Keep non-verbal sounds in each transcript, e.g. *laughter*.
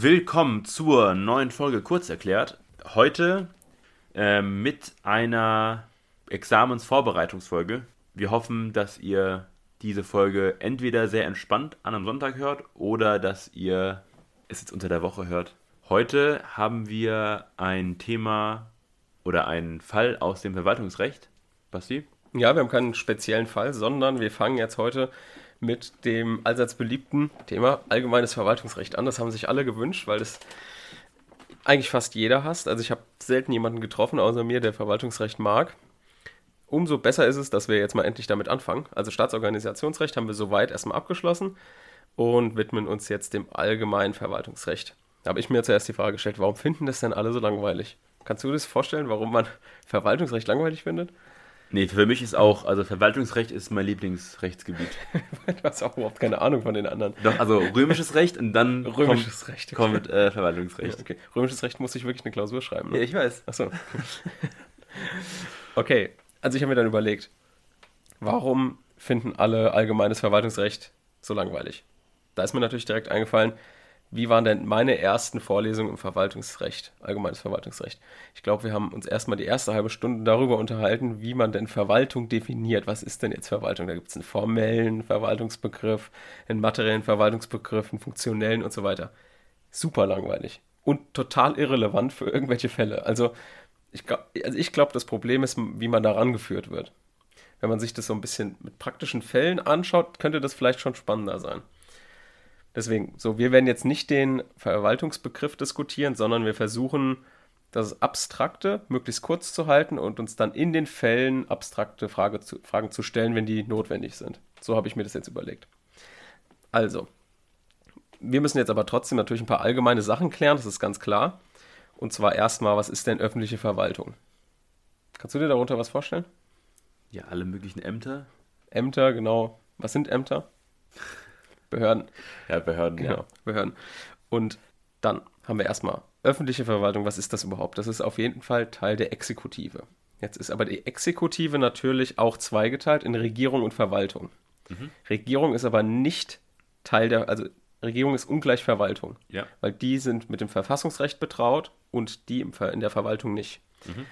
Willkommen zur neuen Folge Kurz erklärt. Heute äh, mit einer Examensvorbereitungsfolge. Wir hoffen, dass ihr diese Folge entweder sehr entspannt an einem Sonntag hört oder dass ihr es jetzt unter der Woche hört. Heute haben wir ein Thema oder einen Fall aus dem Verwaltungsrecht. Basti? Ja, wir haben keinen speziellen Fall, sondern wir fangen jetzt heute mit dem allseits beliebten Thema allgemeines Verwaltungsrecht an. Das haben sich alle gewünscht, weil das eigentlich fast jeder hasst. Also ich habe selten jemanden getroffen, außer mir, der Verwaltungsrecht mag. Umso besser ist es, dass wir jetzt mal endlich damit anfangen. Also Staatsorganisationsrecht haben wir soweit erstmal abgeschlossen und widmen uns jetzt dem allgemeinen Verwaltungsrecht. Da habe ich mir zuerst die Frage gestellt, warum finden das denn alle so langweilig? Kannst du dir das vorstellen, warum man Verwaltungsrecht langweilig findet? Nee, für mich ist auch, also Verwaltungsrecht ist mein Lieblingsrechtsgebiet. *laughs* du hast auch überhaupt keine Ahnung von den anderen. Doch, also römisches Recht und dann *laughs* römisches kommt, Recht, okay. kommt äh, Verwaltungsrecht. Okay. Römisches Recht muss ich wirklich eine Klausur schreiben. Ne? Ja, ich weiß. Achso. *laughs* okay, also ich habe mir dann überlegt, warum finden alle allgemeines Verwaltungsrecht so langweilig? Da ist mir natürlich direkt eingefallen, wie waren denn meine ersten Vorlesungen im Verwaltungsrecht, allgemeines Verwaltungsrecht? Ich glaube, wir haben uns erstmal die erste halbe Stunde darüber unterhalten, wie man denn Verwaltung definiert. Was ist denn jetzt Verwaltung? Da gibt es einen formellen Verwaltungsbegriff, einen materiellen Verwaltungsbegriff, einen funktionellen und so weiter. Super langweilig und total irrelevant für irgendwelche Fälle. Also ich glaube, also ich glaub, das Problem ist, wie man da rangeführt wird. Wenn man sich das so ein bisschen mit praktischen Fällen anschaut, könnte das vielleicht schon spannender sein. Deswegen, so, wir werden jetzt nicht den Verwaltungsbegriff diskutieren, sondern wir versuchen, das Abstrakte möglichst kurz zu halten und uns dann in den Fällen abstrakte Frage zu, Fragen zu stellen, wenn die notwendig sind. So habe ich mir das jetzt überlegt. Also, wir müssen jetzt aber trotzdem natürlich ein paar allgemeine Sachen klären, das ist ganz klar. Und zwar erstmal, was ist denn öffentliche Verwaltung? Kannst du dir darunter was vorstellen? Ja, alle möglichen Ämter. Ämter, genau. Was sind Ämter? *laughs* Behörden. Ja, Behörden, genau, ja. Behörden. Und dann haben wir erstmal öffentliche Verwaltung. Was ist das überhaupt? Das ist auf jeden Fall Teil der Exekutive. Jetzt ist aber die Exekutive natürlich auch zweigeteilt in Regierung und Verwaltung. Mhm. Regierung ist aber nicht Teil der, also Regierung ist ungleich Verwaltung. Ja. Weil die sind mit dem Verfassungsrecht betraut und die in der Verwaltung nicht. Mhm.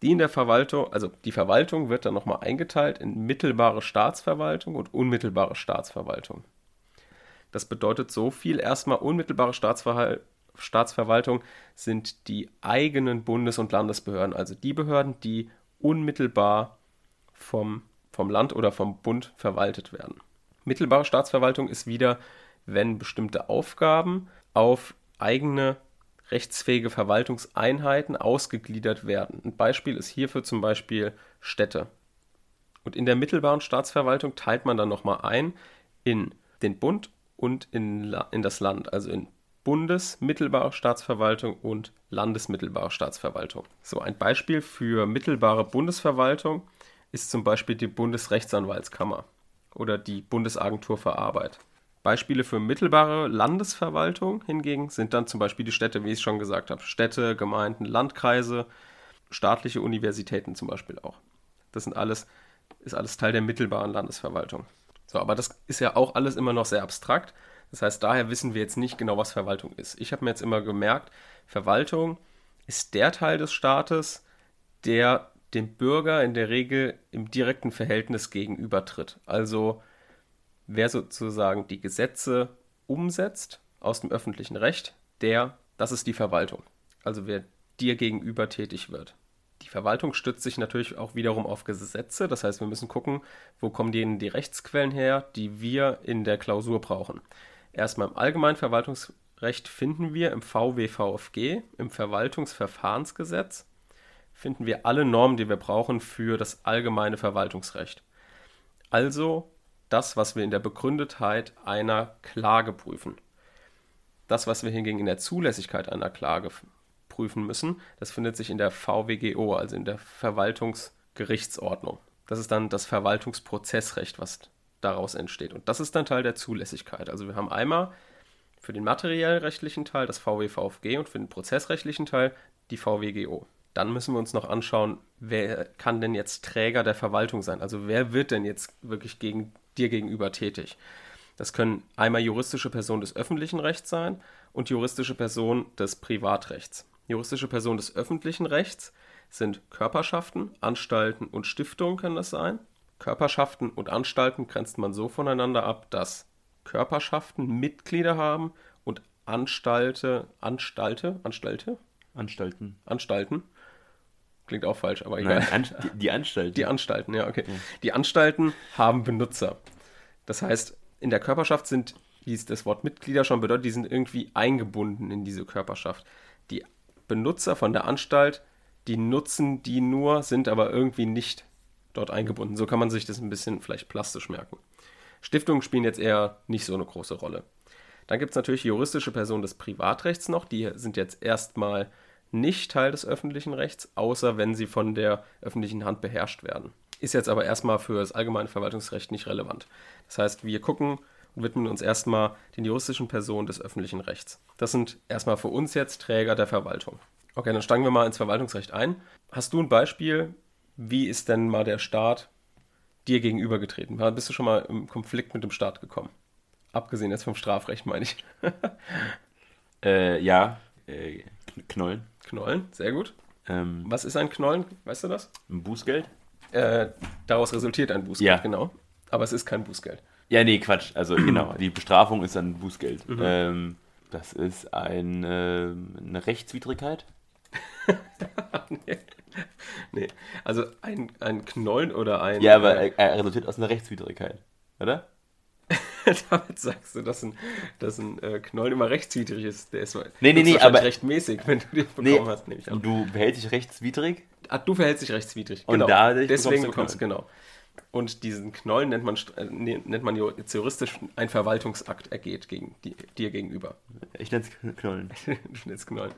Die in der Verwaltung, also die Verwaltung wird dann nochmal eingeteilt in mittelbare Staatsverwaltung und unmittelbare Staatsverwaltung. Das bedeutet so viel. Erstmal unmittelbare Staatsver Staatsverwaltung sind die eigenen Bundes- und Landesbehörden, also die Behörden, die unmittelbar vom, vom Land oder vom Bund verwaltet werden. Mittelbare Staatsverwaltung ist wieder, wenn bestimmte Aufgaben auf eigene rechtsfähige Verwaltungseinheiten ausgegliedert werden. Ein Beispiel ist hierfür zum Beispiel Städte. Und in der mittelbaren Staatsverwaltung teilt man dann nochmal ein in den Bund und in, in das Land, also in Bundesmittelbare Staatsverwaltung und Landesmittelbare Staatsverwaltung. So ein Beispiel für mittelbare Bundesverwaltung ist zum Beispiel die Bundesrechtsanwaltskammer oder die Bundesagentur für Arbeit. Beispiele für mittelbare Landesverwaltung hingegen sind dann zum Beispiel die Städte, wie ich schon gesagt habe. Städte, Gemeinden, Landkreise, staatliche Universitäten zum Beispiel auch. Das sind alles, ist alles Teil der mittelbaren Landesverwaltung. So, aber das ist ja auch alles immer noch sehr abstrakt. Das heißt, daher wissen wir jetzt nicht genau, was Verwaltung ist. Ich habe mir jetzt immer gemerkt, Verwaltung ist der Teil des Staates, der dem Bürger in der Regel im direkten Verhältnis gegenübertritt. Also wer sozusagen die Gesetze umsetzt aus dem öffentlichen Recht, der, das ist die Verwaltung. Also wer dir gegenüber tätig wird. Verwaltung stützt sich natürlich auch wiederum auf Gesetze. Das heißt, wir müssen gucken, wo kommen denen die Rechtsquellen her, die wir in der Klausur brauchen. Erstmal im allgemeinen Verwaltungsrecht finden wir im VWVFG, im Verwaltungsverfahrensgesetz, finden wir alle Normen, die wir brauchen für das allgemeine Verwaltungsrecht. Also das, was wir in der Begründetheit einer Klage prüfen. Das, was wir hingegen in der Zulässigkeit einer Klage prüfen müssen. Das findet sich in der VWGO, also in der Verwaltungsgerichtsordnung. Das ist dann das Verwaltungsprozessrecht, was daraus entsteht. Und das ist dann Teil der Zulässigkeit. Also wir haben einmal für den materiellrechtlichen Teil das VWVFG und für den prozessrechtlichen Teil die VWGO. Dann müssen wir uns noch anschauen, wer kann denn jetzt Träger der Verwaltung sein? Also wer wird denn jetzt wirklich gegen dir gegenüber tätig? Das können einmal juristische Personen des öffentlichen Rechts sein und juristische Person des Privatrechts. Juristische Person des öffentlichen Rechts sind Körperschaften, Anstalten und Stiftungen können das sein. Körperschaften und Anstalten grenzt man so voneinander ab, dass Körperschaften Mitglieder haben und Anstalte, Anstalte, Anstalte? Anstalten. Anstalten. Klingt auch falsch, aber egal. Nein, an, die, die Anstalten. Die Anstalten, ja, okay. Die Anstalten haben Benutzer. Das heißt, in der Körperschaft sind, wie es das Wort Mitglieder schon bedeutet, die sind irgendwie eingebunden in diese Körperschaft. Die Benutzer von der Anstalt, die nutzen die nur, sind aber irgendwie nicht dort eingebunden. So kann man sich das ein bisschen vielleicht plastisch merken. Stiftungen spielen jetzt eher nicht so eine große Rolle. Dann gibt es natürlich juristische Personen des Privatrechts noch, die sind jetzt erstmal nicht Teil des öffentlichen Rechts, außer wenn sie von der öffentlichen Hand beherrscht werden. Ist jetzt aber erstmal für das allgemeine Verwaltungsrecht nicht relevant. Das heißt, wir gucken und widmen uns erstmal den juristischen Personen des öffentlichen Rechts. Das sind erstmal für uns jetzt Träger der Verwaltung. Okay, dann steigen wir mal ins Verwaltungsrecht ein. Hast du ein Beispiel, wie ist denn mal der Staat dir gegenübergetreten? Bist du schon mal im Konflikt mit dem Staat gekommen? Abgesehen jetzt vom Strafrecht, meine ich. *laughs* äh, ja, äh, Knollen. Knollen, sehr gut. Ähm, Was ist ein Knollen? Weißt du das? ein Bußgeld? Äh, daraus resultiert ein Bußgeld, Ja. genau. Aber es ist kein Bußgeld. Ja, nee, Quatsch. Also genau, *clears throat* die Bestrafung ist dann Bußgeld. Mhm. Ähm, das ist ein, ähm, eine Rechtswidrigkeit. *laughs* nee. nee. Also ein, ein Knollen oder ein. Ja, aber äh, er, er resultiert aus einer Rechtswidrigkeit. Oder? *laughs* damit sagst du, dass ein, dass ein äh, Knollen immer rechtswidrig ist. Der ist Nee, nee, nee, aber- rechtmäßig, wenn du den bekommen Nee, hast, nehme ich an. du behältst dich rechtswidrig? Ah, du verhältst dich rechtswidrig. Und genau. dadurch Deswegen bekommst bekommst du, genau. Und diesen Knollen nennt man, äh, nennt man jetzt juristisch ein Verwaltungsakt ergeht gegen die, dir gegenüber. Ich nenne es Knollen. *laughs* du nennst Knollen.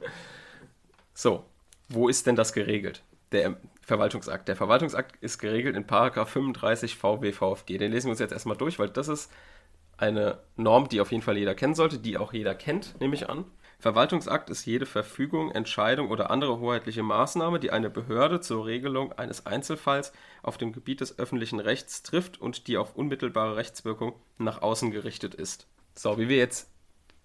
So, wo ist denn das geregelt? Der Verwaltungsakt. Der Verwaltungsakt ist geregelt in Paragraph 35 VW VfG. Den lesen wir uns jetzt erstmal durch, weil das ist eine Norm, die auf jeden Fall jeder kennen sollte, die auch jeder kennt, nehme ich an. Verwaltungsakt ist jede Verfügung, Entscheidung oder andere hoheitliche Maßnahme, die eine Behörde zur Regelung eines Einzelfalls auf dem Gebiet des öffentlichen Rechts trifft und die auf unmittelbare Rechtswirkung nach außen gerichtet ist. So, wie wir jetzt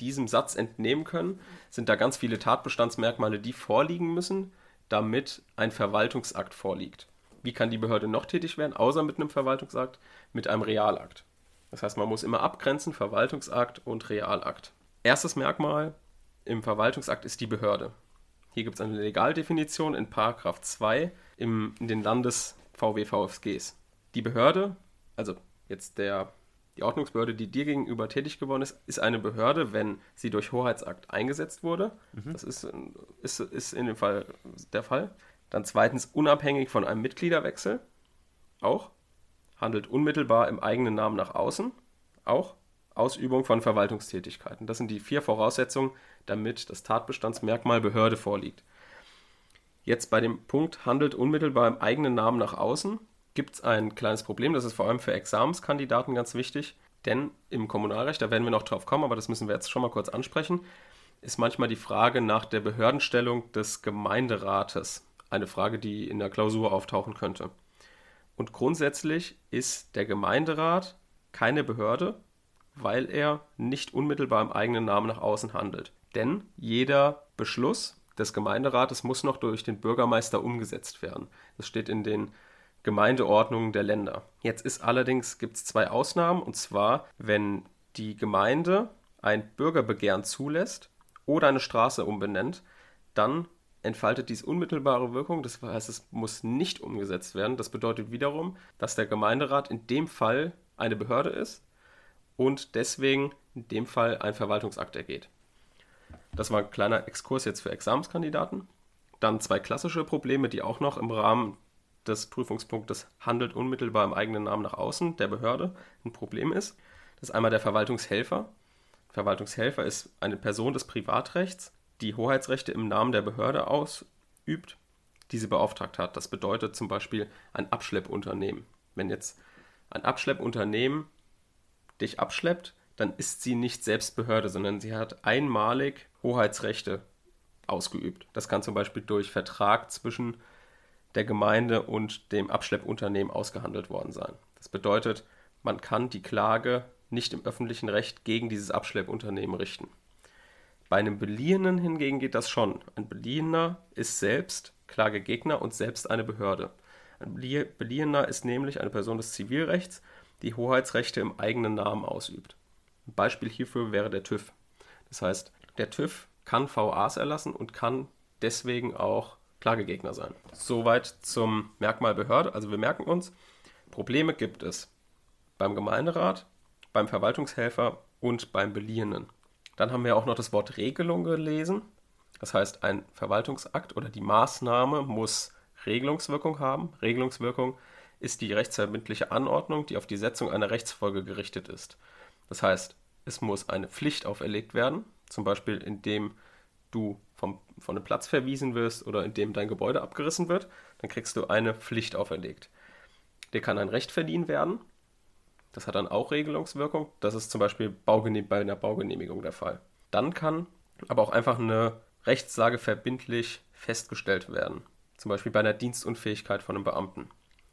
diesem Satz entnehmen können, sind da ganz viele Tatbestandsmerkmale, die vorliegen müssen, damit ein Verwaltungsakt vorliegt. Wie kann die Behörde noch tätig werden, außer mit einem Verwaltungsakt? Mit einem Realakt. Das heißt, man muss immer abgrenzen, Verwaltungsakt und Realakt. Erstes Merkmal im Verwaltungsakt ist die Behörde. Hier gibt es eine Legaldefinition in Paragraph 2 im, in den Landes-VW-VFGs. Die Behörde, also jetzt der, die Ordnungsbehörde, die dir gegenüber tätig geworden ist, ist eine Behörde, wenn sie durch Hoheitsakt eingesetzt wurde. Das ist, ist, ist in dem Fall der Fall. Dann zweitens unabhängig von einem Mitgliederwechsel. Auch. Handelt unmittelbar im eigenen Namen nach außen. Auch. Ausübung von Verwaltungstätigkeiten. Das sind die vier Voraussetzungen, damit das Tatbestandsmerkmal Behörde vorliegt. Jetzt bei dem Punkt handelt unmittelbar im eigenen Namen nach außen gibt es ein kleines Problem. Das ist vor allem für Examenskandidaten ganz wichtig, denn im Kommunalrecht, da werden wir noch drauf kommen, aber das müssen wir jetzt schon mal kurz ansprechen, ist manchmal die Frage nach der Behördenstellung des Gemeinderates. Eine Frage, die in der Klausur auftauchen könnte. Und grundsätzlich ist der Gemeinderat keine Behörde, weil er nicht unmittelbar im eigenen Namen nach außen handelt. Denn jeder Beschluss des Gemeinderates muss noch durch den Bürgermeister umgesetzt werden. Das steht in den Gemeindeordnungen der Länder. Jetzt ist allerdings gibt es zwei Ausnahmen und zwar, wenn die Gemeinde ein Bürgerbegehren zulässt oder eine Straße umbenennt, dann entfaltet dies unmittelbare Wirkung. Das heißt, es muss nicht umgesetzt werden. Das bedeutet wiederum, dass der Gemeinderat in dem Fall eine Behörde ist und deswegen in dem Fall ein Verwaltungsakt ergeht. Das war ein kleiner Exkurs jetzt für Examenskandidaten. Dann zwei klassische Probleme, die auch noch im Rahmen des Prüfungspunktes handelt unmittelbar im eigenen Namen nach außen der Behörde ein Problem ist. Das ist einmal der Verwaltungshelfer. Verwaltungshelfer ist eine Person des Privatrechts, die Hoheitsrechte im Namen der Behörde ausübt, die sie beauftragt hat. Das bedeutet zum Beispiel ein Abschleppunternehmen. Wenn jetzt ein Abschleppunternehmen dich abschleppt, dann ist sie nicht selbst Behörde, sondern sie hat einmalig Hoheitsrechte ausgeübt. Das kann zum Beispiel durch Vertrag zwischen der Gemeinde und dem Abschleppunternehmen ausgehandelt worden sein. Das bedeutet, man kann die Klage nicht im öffentlichen Recht gegen dieses Abschleppunternehmen richten. Bei einem Beliehenen hingegen geht das schon. Ein Beliehener ist selbst Klagegegner und selbst eine Behörde. Ein Beliehener ist nämlich eine Person des Zivilrechts, die Hoheitsrechte im eigenen Namen ausübt. Ein Beispiel hierfür wäre der TÜV. Das heißt, der TÜV kann VAs erlassen und kann deswegen auch Klagegegner sein. Soweit zum Merkmal Behörde. Also wir merken uns, Probleme gibt es beim Gemeinderat, beim Verwaltungshelfer und beim Beliehenen. Dann haben wir auch noch das Wort Regelung gelesen. Das heißt, ein Verwaltungsakt oder die Maßnahme muss Regelungswirkung haben. Regelungswirkung ist die rechtsverbindliche Anordnung, die auf die Setzung einer Rechtsfolge gerichtet ist. Das heißt, es muss eine Pflicht auferlegt werden, zum Beispiel indem du vom, von einem Platz verwiesen wirst oder indem dein Gebäude abgerissen wird, dann kriegst du eine Pflicht auferlegt. Dir kann ein Recht verliehen werden. Das hat dann auch Regelungswirkung. Das ist zum Beispiel bei einer Baugenehmigung der Fall. Dann kann aber auch einfach eine Rechtslage verbindlich festgestellt werden. Zum Beispiel bei einer Dienstunfähigkeit von einem Beamten.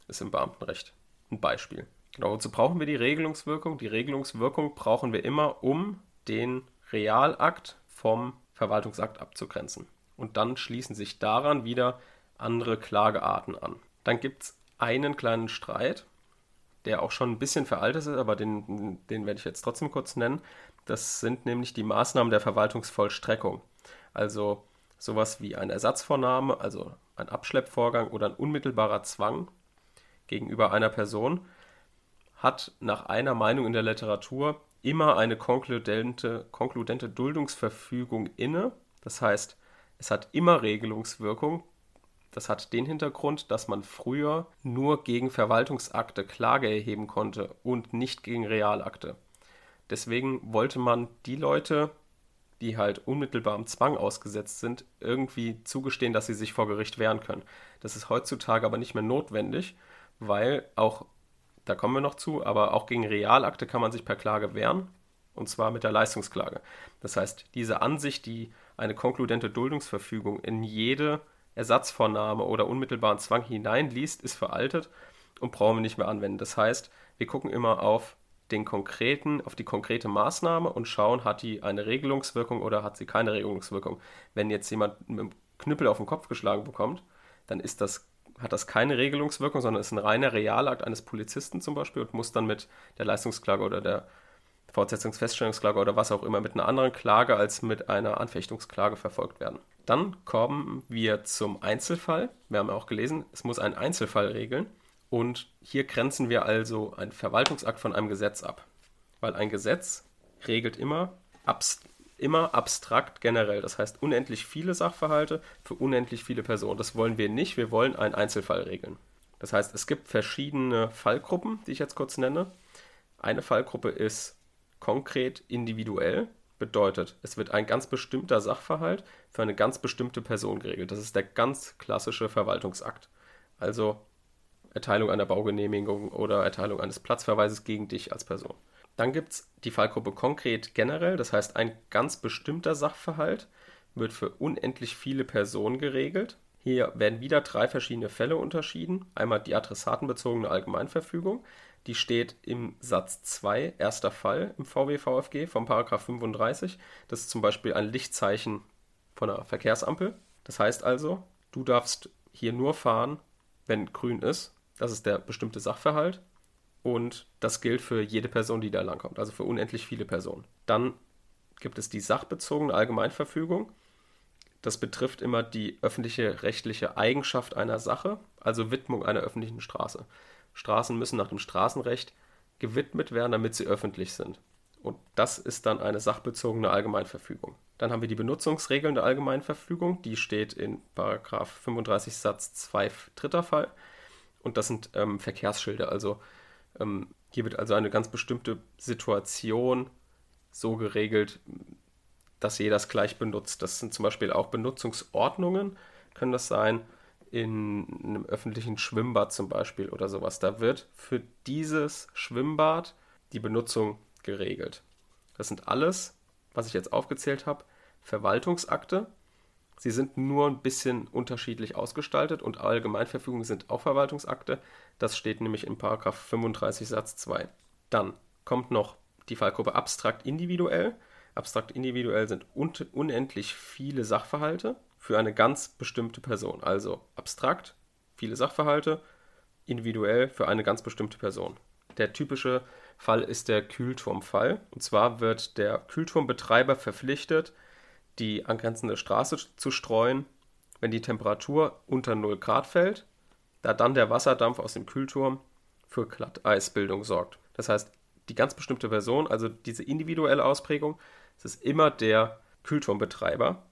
Ist im Beamtenrecht ein Beispiel. Genau, wozu brauchen wir die Regelungswirkung? Die Regelungswirkung brauchen wir immer, um den Realakt vom Verwaltungsakt abzugrenzen. Und dann schließen sich daran wieder andere Klagearten an. Dann gibt es einen kleinen Streit, der auch schon ein bisschen veraltet ist, aber den, den werde ich jetzt trotzdem kurz nennen. Das sind nämlich die Maßnahmen der Verwaltungsvollstreckung. Also sowas wie eine Ersatzvornahme, also ein Abschleppvorgang oder ein unmittelbarer Zwang gegenüber einer Person, hat nach einer Meinung in der Literatur immer eine konkludente, konkludente Duldungsverfügung inne. Das heißt, es hat immer Regelungswirkung. Das hat den Hintergrund, dass man früher nur gegen Verwaltungsakte Klage erheben konnte und nicht gegen Realakte. Deswegen wollte man die Leute, die halt unmittelbarem Zwang ausgesetzt sind, irgendwie zugestehen, dass sie sich vor Gericht wehren können. Das ist heutzutage aber nicht mehr notwendig, weil auch da kommen wir noch zu, aber auch gegen Realakte kann man sich per Klage wehren, und zwar mit der Leistungsklage. Das heißt, diese Ansicht, die eine konkludente Duldungsverfügung in jede Ersatzvornahme oder unmittelbaren Zwang hineinliest, ist veraltet und brauchen wir nicht mehr anwenden. Das heißt, wir gucken immer auf den konkreten, auf die konkrete Maßnahme und schauen, hat die eine Regelungswirkung oder hat sie keine Regelungswirkung. Wenn jetzt jemand mit einem Knüppel auf den Kopf geschlagen bekommt, dann ist das hat das keine Regelungswirkung, sondern ist ein reiner Realakt eines Polizisten zum Beispiel und muss dann mit der Leistungsklage oder der Fortsetzungsfeststellungsklage oder was auch immer mit einer anderen Klage als mit einer Anfechtungsklage verfolgt werden. Dann kommen wir zum Einzelfall. Wir haben ja auch gelesen, es muss einen Einzelfall regeln. Und hier grenzen wir also einen Verwaltungsakt von einem Gesetz ab. Weil ein Gesetz regelt immer immer abstrakt generell. Das heißt unendlich viele Sachverhalte für unendlich viele Personen. Das wollen wir nicht. Wir wollen einen Einzelfall regeln. Das heißt, es gibt verschiedene Fallgruppen, die ich jetzt kurz nenne. Eine Fallgruppe ist konkret individuell. Bedeutet, es wird ein ganz bestimmter Sachverhalt für eine ganz bestimmte Person geregelt. Das ist der ganz klassische Verwaltungsakt. Also Erteilung einer Baugenehmigung oder Erteilung eines Platzverweises gegen dich als Person. Dann gibt es die Fallgruppe konkret generell, das heißt ein ganz bestimmter Sachverhalt wird für unendlich viele Personen geregelt. Hier werden wieder drei verschiedene Fälle unterschieden. Einmal die adressatenbezogene Allgemeinverfügung, die steht im Satz 2, erster Fall im VW-VFG vom Paragraph 35. Das ist zum Beispiel ein Lichtzeichen von einer Verkehrsampel. Das heißt also, du darfst hier nur fahren, wenn grün ist. Das ist der bestimmte Sachverhalt. Und das gilt für jede Person, die da langkommt, also für unendlich viele Personen. Dann gibt es die sachbezogene Allgemeinverfügung. Das betrifft immer die öffentliche rechtliche Eigenschaft einer Sache, also Widmung einer öffentlichen Straße. Straßen müssen nach dem Straßenrecht gewidmet werden, damit sie öffentlich sind. Und das ist dann eine sachbezogene Allgemeinverfügung. Dann haben wir die Benutzungsregeln der Allgemeinverfügung, die steht in 35 Satz 2 dritter Fall. Und das sind ähm, Verkehrsschilder, also ähm, hier wird also eine ganz bestimmte Situation so geregelt, dass jeder das gleich benutzt. Das sind zum Beispiel auch Benutzungsordnungen, können das sein, in einem öffentlichen Schwimmbad zum Beispiel oder sowas. Da wird für dieses Schwimmbad die Benutzung geregelt. Das sind alles, was ich jetzt aufgezählt habe, Verwaltungsakte, Sie sind nur ein bisschen unterschiedlich ausgestaltet und Allgemeinverfügungen sind auch Verwaltungsakte. Das steht nämlich in 35 Satz 2. Dann kommt noch die Fallgruppe abstrakt individuell. Abstrakt individuell sind un unendlich viele Sachverhalte für eine ganz bestimmte Person. Also abstrakt, viele Sachverhalte, individuell für eine ganz bestimmte Person. Der typische Fall ist der Kühlturmfall. Und zwar wird der Kühlturmbetreiber verpflichtet, die angrenzende Straße zu streuen, wenn die Temperatur unter 0 Grad fällt, da dann der Wasserdampf aus dem Kühlturm für Glatteisbildung sorgt. Das heißt, die ganz bestimmte Person, also diese individuelle Ausprägung, es ist immer der Kühlturmbetreiber,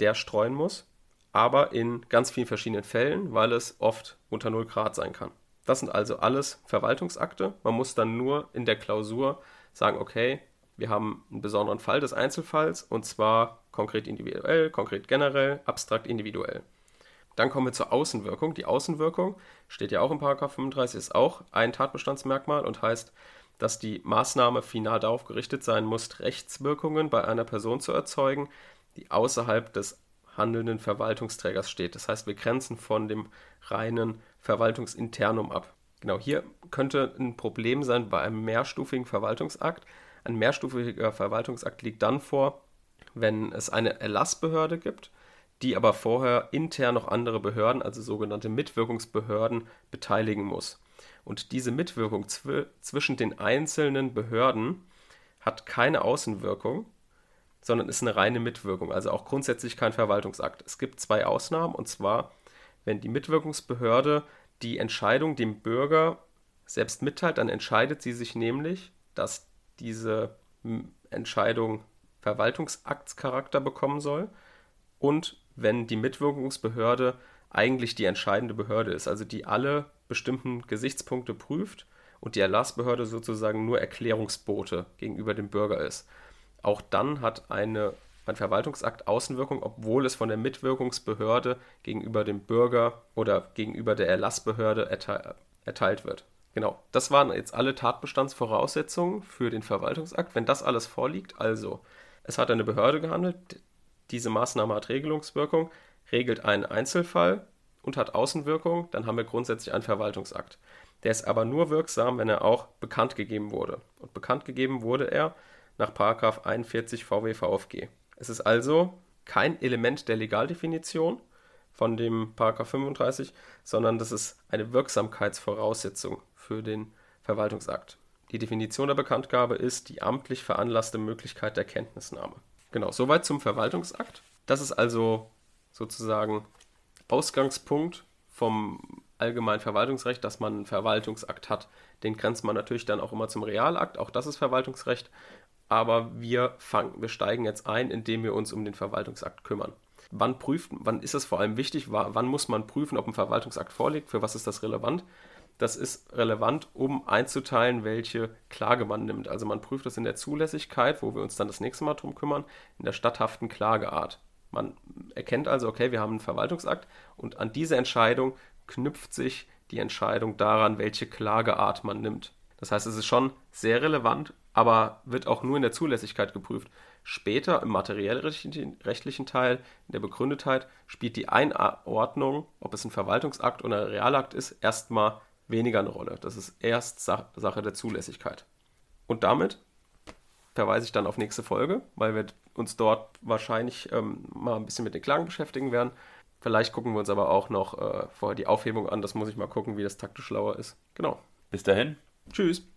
der streuen muss, aber in ganz vielen verschiedenen Fällen, weil es oft unter 0 Grad sein kann. Das sind also alles Verwaltungsakte. Man muss dann nur in der Klausur sagen, okay, wir haben einen besonderen Fall des Einzelfalls und zwar konkret individuell, konkret generell, abstrakt individuell. Dann kommen wir zur Außenwirkung. Die Außenwirkung steht ja auch im 35, ist auch ein Tatbestandsmerkmal und heißt, dass die Maßnahme final darauf gerichtet sein muss, Rechtswirkungen bei einer Person zu erzeugen, die außerhalb des handelnden Verwaltungsträgers steht. Das heißt, wir grenzen von dem reinen Verwaltungsinternum ab. Genau, hier könnte ein Problem sein bei einem mehrstufigen Verwaltungsakt. Ein mehrstufiger Verwaltungsakt liegt dann vor, wenn es eine Erlassbehörde gibt, die aber vorher intern noch andere Behörden, also sogenannte Mitwirkungsbehörden, beteiligen muss. Und diese Mitwirkung zw zwischen den einzelnen Behörden hat keine Außenwirkung, sondern ist eine reine Mitwirkung, also auch grundsätzlich kein Verwaltungsakt. Es gibt zwei Ausnahmen, und zwar, wenn die Mitwirkungsbehörde die Entscheidung dem Bürger selbst mitteilt, dann entscheidet sie sich nämlich, dass diese Entscheidung Verwaltungsaktscharakter bekommen soll und wenn die Mitwirkungsbehörde eigentlich die entscheidende Behörde ist, also die alle bestimmten Gesichtspunkte prüft und die Erlassbehörde sozusagen nur Erklärungsbote gegenüber dem Bürger ist. Auch dann hat eine, ein Verwaltungsakt Außenwirkung, obwohl es von der Mitwirkungsbehörde gegenüber dem Bürger oder gegenüber der Erlassbehörde erteil, erteilt wird. Genau, das waren jetzt alle Tatbestandsvoraussetzungen für den Verwaltungsakt. Wenn das alles vorliegt, also es hat eine Behörde gehandelt, diese Maßnahme hat Regelungswirkung, regelt einen Einzelfall und hat Außenwirkung, dann haben wir grundsätzlich einen Verwaltungsakt. Der ist aber nur wirksam, wenn er auch bekannt gegeben wurde. Und bekannt gegeben wurde er nach 41 VW VfG. Es ist also kein Element der Legaldefinition von dem 35, sondern das ist eine Wirksamkeitsvoraussetzung für den Verwaltungsakt. Die Definition der Bekanntgabe ist die amtlich veranlasste Möglichkeit der Kenntnisnahme. Genau, soweit zum Verwaltungsakt. Das ist also sozusagen Ausgangspunkt vom allgemeinen Verwaltungsrecht, dass man einen Verwaltungsakt hat. Den grenzt man natürlich dann auch immer zum Realakt, auch das ist Verwaltungsrecht aber wir, fangen, wir steigen jetzt ein, indem wir uns um den Verwaltungsakt kümmern. Wann prüft, wann ist es vor allem wichtig, wann muss man prüfen, ob ein Verwaltungsakt vorliegt, für was ist das relevant? Das ist relevant, um einzuteilen, welche Klage man nimmt. Also man prüft das in der Zulässigkeit, wo wir uns dann das nächste Mal drum kümmern, in der statthaften Klageart. Man erkennt also, okay, wir haben einen Verwaltungsakt und an diese Entscheidung knüpft sich die Entscheidung daran, welche Klageart man nimmt. Das heißt, es ist schon sehr relevant, aber wird auch nur in der Zulässigkeit geprüft. Später im materiellrechtlichen Teil, in der Begründetheit, spielt die Einordnung, ob es ein Verwaltungsakt oder ein Realakt ist, erstmal weniger eine Rolle. Das ist erst Sache der Zulässigkeit. Und damit verweise ich dann auf nächste Folge, weil wir uns dort wahrscheinlich ähm, mal ein bisschen mit den Klagen beschäftigen werden. Vielleicht gucken wir uns aber auch noch äh, vorher die Aufhebung an. Das muss ich mal gucken, wie das taktisch schlauer ist. Genau. Bis dahin. Tschüss.